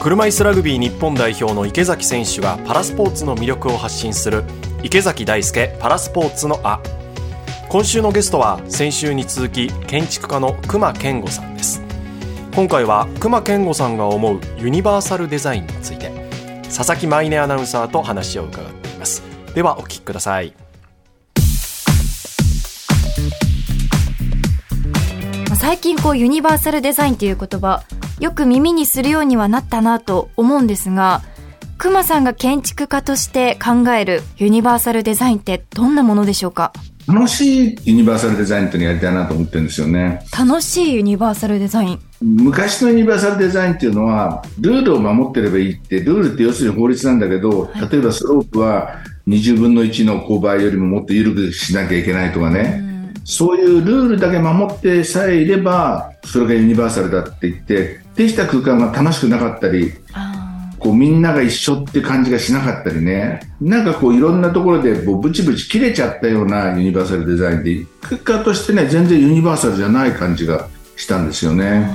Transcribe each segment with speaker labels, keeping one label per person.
Speaker 1: 車椅子ラグビー日本代表の池崎選手がパラスポーツの魅力を発信する池崎大輔パラスポーツのあ。今週のゲストは先週に続き建築家の熊健吾さんです。今回は熊健吾さんが思うユニバーサルデザインについて佐々木舞音アナウンサーと話を伺っています。ではお聞きください。
Speaker 2: 最近こうユニバーサルデザインという言葉よく耳にするようにはなったなと思うんですが熊さんが建築家として考えるユニバーサルデザインってどんなものでしょうか？
Speaker 3: 楽しいユニバーサルデザインっていうのをやりたいなと思ってるんですよね。
Speaker 2: 楽しいユニバーサルデザイン。
Speaker 3: 昔のユニバーサルデザインっていうのは、ルールを守ってればいいって、ルールって要するに法律なんだけど、はい、例えばスロープは20分の1の勾配よりももっと緩くしなきゃいけないとかね、そういうルールだけ守ってさえいれば、それがユニバーサルだって言って、できた空間が楽しくなかったり、こうみんなが一緒って感じがしなかったりね、なんかこういろんなところでこうブチブチ切れちゃったようなユニバーサルデザインで、結果としてね、全然ユニバーサルじゃない感じがしたんですよね。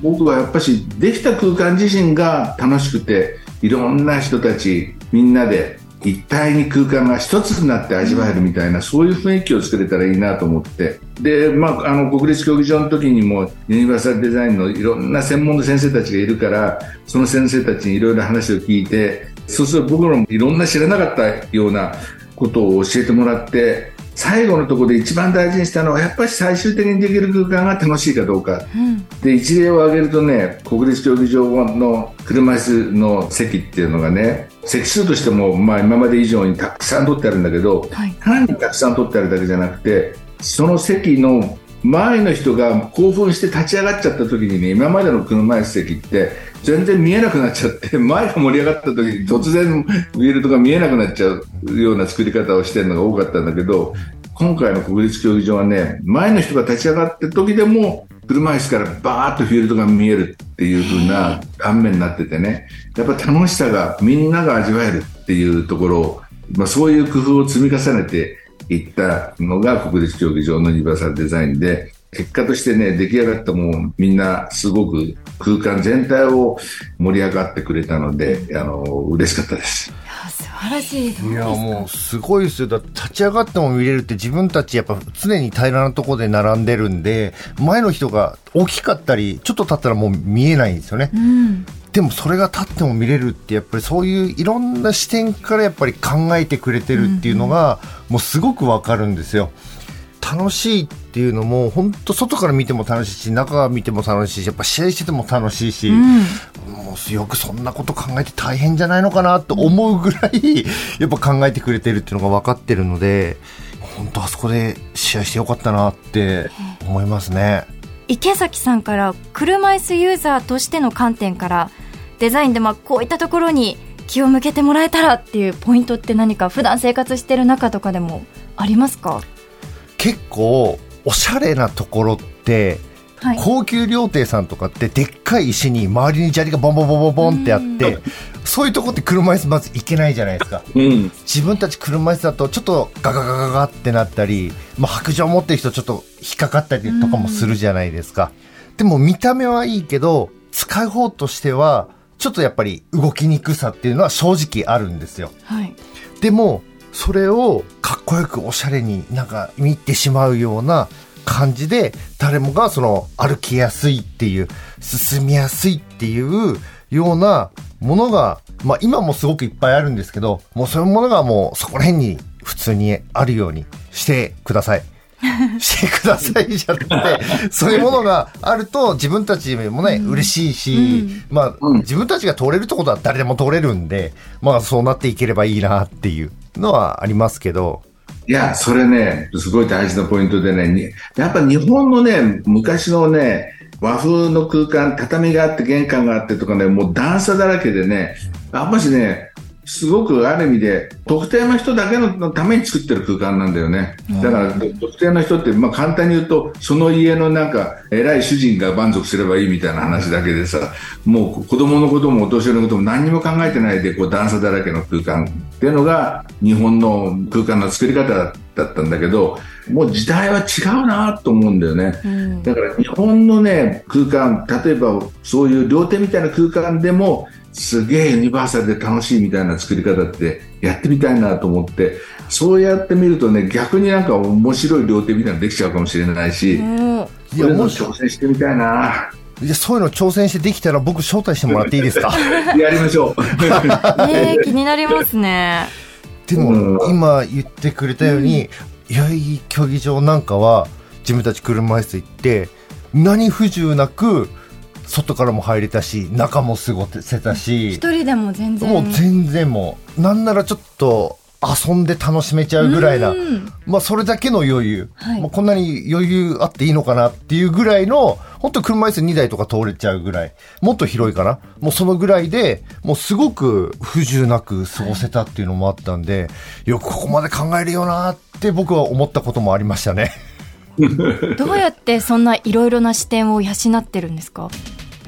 Speaker 3: 僕はやっぱしできた空間自身が楽しくて、いろんな人たちみんなで一体に空間が一つになって味わえるみたいな、そういう雰囲気を作れたらいいなと思って。で、まあ、あの、国立競技場の時にも、ユニバーサルデザインのいろんな専門の先生たちがいるから、その先生たちにいろいろ話を聞いて、そうすると僕らもいろんな知らなかったようなことを教えてもらって、最後のところで一番大事にしたのはやっぱり最終的にできる空間が楽しいかどうか、うん、で一例を挙げるとね国立競技場の車椅子の席っていうのがね席数としても、まあ、今まで以上にたくさん取ってあるんだけど、はい、単にたくさん取ってあるだけじゃなくてその席の前の人が興奮して立ち上がっちゃった時にね今までの車椅子席って全然見えなくなっちゃって 前が盛り上がった時に突然ウィールドが見えなくなっちゃうような作り方をしてるのが多かったんだけど今回の国立競技場はね前の人が立ち上がった時でも車椅子からバーッとフィールドが見えるっていう風な断面になっててねやっぱ楽しさがみんなが味わえるっていうところを、まあ、そういう工夫を積み重ねていったのが国立競技場のユニバーサルデザインで結果としてね出来上がったもうみんなすごく空間全体を盛り上がってくれたのであの嬉しかったです。
Speaker 2: 素晴らしい
Speaker 4: いやもうすごいですよ。だ立ち上がっても見れるって自分たちやっぱ常に平らなところで並んでるんで前の人が大きかったりちょっと立ったらもう見えないんですよね、うん、でもそれが立っても見れるってやっぱりそういういろんな視点からやっぱり考えてくれてるっていうのがもうすごくわかるんですよ。楽しいっていうのも本当外から見ても楽しいし中から見ても楽しいしやっぱ試合してても楽しいし、うん、もうよくそんなこと考えて大変じゃないのかなと思うぐらいやっぱ考えてくれてるっていうのが分かってるので本当あそこで試合してよかったなって思いますね。
Speaker 2: 池崎さんから車椅子ユーザーとしての観点からデザインでまあこういったところに気を向けてもらえたらっていうポイントって何か普段生活してる中とかでもありますか？
Speaker 4: 結構おしゃれなところって、はい、高級料亭さんとかってでっかい石に周りに砂利がボンボンボンボンボンってあってそういうとこって車椅子まず行けないじゃないですか、うん、自分たち車椅子だとちょっとガガガガガってなったり、まあ、白状持ってる人ちょっと引っかかったりとかもするじゃないですか、でも見た目はいいけど使う方としてはちょっとやっぱり動きにくさっていうのは正直あるんですよ。はい、でも、それをかっこよくおしゃれになんか見てしまうような感じで、誰もがその歩きやすいっていう、進みやすいっていうようなものが、まあ今もすごくいっぱいあるんですけど、もうそういうものがもうそこら辺に普通にあるようにしてください。してくださいじゃなくて、そういうものがあると自分たちもね、うん、嬉しいし、うん、まあ、うん、自分たちが通れるってことは誰でも通れるんで、まあそうなっていければいいなっていうのはありますけど、
Speaker 3: いや、それね、すごい大事なポイントでね、やっぱ日本のね、昔のね、和風の空間、畳があって玄関があってとかね、もう段差だらけでね、やっぱしね、すごくある意味で特定の人だけのために作ってる空間なんだよね。だから特定の人って、まあ、簡単に言うとその家のなんか偉い主人が満足すればいいみたいな話だけでさもう子供のこともお年寄りのことも何にも考えてないでこう段差だらけの空間っていうのが日本の空間の作り方だったんだけど、もう時代は違うなと思うんだよね。うん、だから日本のね、空間、例えばそういう料亭みたいな空間でも、すげえユニバーサルで楽しいみたいな作り方ってやってみたいなと思って、そうやってみるとね、逆になんか面白い料亭みたいなのできちゃうかもしれないし、うん、いや、もう挑戦してみたいな。
Speaker 4: いやそういうの挑戦してできたら僕招待してもらっていいですか？
Speaker 3: やりましょう。
Speaker 2: ね気になりますね。
Speaker 4: でも、今言ってくれたように、うん、代々木競技場なんかは自分たち車椅子行って何不自由なく外からも入れたし中も過ごせたし
Speaker 2: 一人でも全然。
Speaker 4: もう全然もうなんならちょっと遊んで楽しめちゃうぐらいな、まあそれだけの余裕、はい、まあ、こんなに余裕あっていいのかなっていうぐらいの、本当車椅子2台とか通れちゃうぐらい、もっと広いかな？もうそのぐらいで、もうすごく不自由なく過ごせたっていうのもあったんで、よくここまで考えるよなって僕は思ったこともありましたね。
Speaker 2: どうやってそんないろいろな視点を養ってるんですか？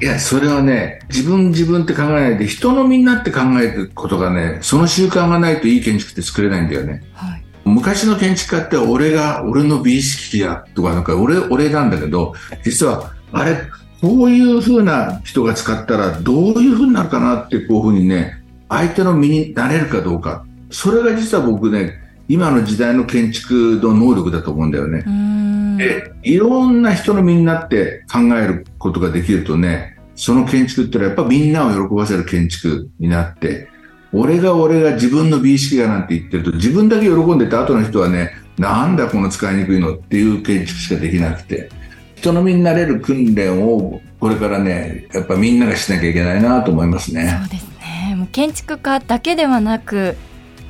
Speaker 3: いや、それはね、自分自分って考えないで、人のみんなって考えることがね、その習慣がないといい建築って作れないんだよね。はい、昔の建築家って俺が、俺の美意識やとか、なんか俺、俺なんだけど、実は、あれ、こういう風な人が使ったらどういう風になるかなってこういう風にね、相手の身になれるかどうか。それが実は僕ね、今の時代の建築の能力だと思うんだよね。で、いろんな人の身になって考えることができるとね、その建築ってのはやっぱみんなを喜ばせる建築になって、俺が俺が自分の美意識がなんて言ってると自分だけ喜んでて後の人はね、なんだこの使いにくいのっていう建築しかできなくて、人の身になれる訓練をこれからね、やっぱみんながしなきゃいけないなと思いますね。
Speaker 2: そうですね。もう建築家だけではなく、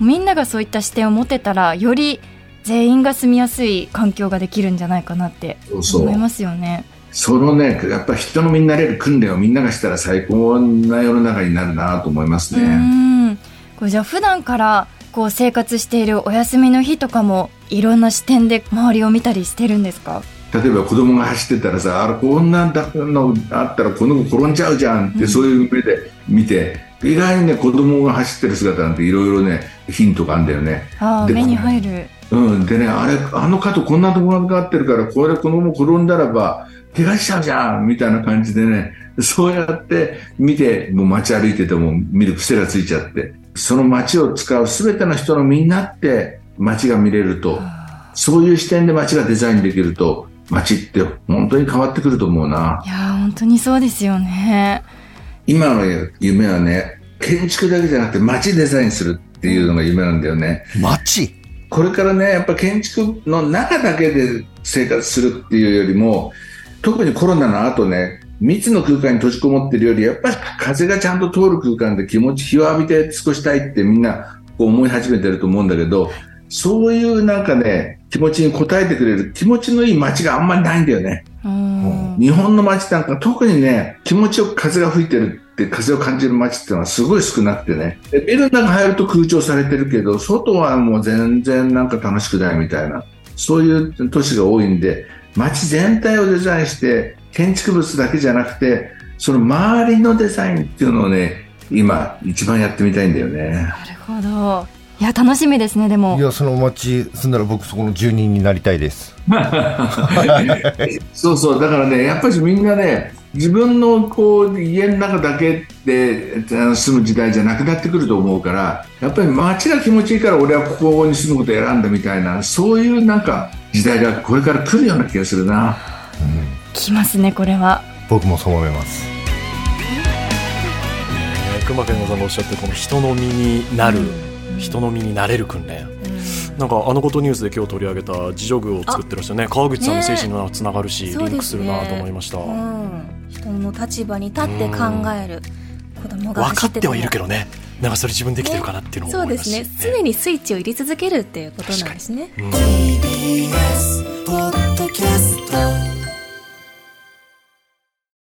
Speaker 2: みんながそういった視点を持てたら、より全員が住みやすい環境ができるんじゃないかなって思いますよね。
Speaker 3: そのね、やっぱ人の身になれる訓練をみんながしたら最高な世の中になるなと思いますね。
Speaker 2: これじゃあ普段からこう生活しているお休みの日とかもいろんな視点で周りを見たりしてるんですか？
Speaker 3: 例えば子供が走ってたらさあこんなのあったらこの子転んじゃうじゃんって、そういう目で見て意外にね子供が走ってる姿なんていろいろねヒントがあるんだよね。
Speaker 2: あ目に入る。
Speaker 3: うん、でね、あれ、あの角こんなところがあってるから、これ、このまま転んだらば、怪我しちゃうじゃんみたいな感じでね、そうやって見て、もう街歩いてても見る癖がついちゃって、その街を使う全ての人のみんなって街が見れると、そういう視点で街がデザインできると、街って本当に変わってくると思うな。
Speaker 2: いや本当にそうですよね。
Speaker 3: 今の夢はね、建築だけじゃなくて街デザインするっていうのが夢なんだよね。
Speaker 4: 街？
Speaker 3: これからね、やっぱ建築の中だけで生活するっていうよりも、特にコロナの後ね、密の空間に閉じこもってるより、やっぱり風がちゃんと通る空間で気持ち、日を浴びて過ごしたいってみんなこう思い始めてると思うんだけど、そういうなんかね、気持ちに応えてくれる気持ちのいい街があんまりないんだよね。日本の街なんか特にね、気持ちよく風が吹いてるって風を感じる街っていうのはすごい少なくてね。ビルの中入ると空調されてるけど、外はもう全然なんか楽しくないみたいな、そういう都市が多いんで、街全体をデザインして、建築物だけじゃなくて、その周りのデザインっていうのをね、今一番やってみたいんだよね。な
Speaker 2: るほど。いや楽しみですねでも
Speaker 4: いやその町住んだら僕そこの住人になりたいです
Speaker 3: そうそうだからねやっぱりみんなね自分のこう家の中だけで住む時代じゃなくなってくると思うからやっぱり街が気持ちいいから俺はここに住むことを選んだみたいなそういうなんか時代がこれから来るような気がするな、
Speaker 2: うん、来ますねこれは。
Speaker 4: 僕もそう思います。
Speaker 1: 熊健吾さんがおっしゃってこの人の身になる、うん。人の身になれる訓練、なんかあのことニュースで今日取り上げた自助具を作ってらっしゃるね川口さんの精神のつながるし、ね、リンクするなと思いました、ねうん、
Speaker 5: 人の立場に立って考える、子供
Speaker 1: が分かってはいるけどね。なんかそれ自分できてるかなっていうの
Speaker 5: も思いますね、そうですね常にスイッチを入れ続けるっていうことなんですね、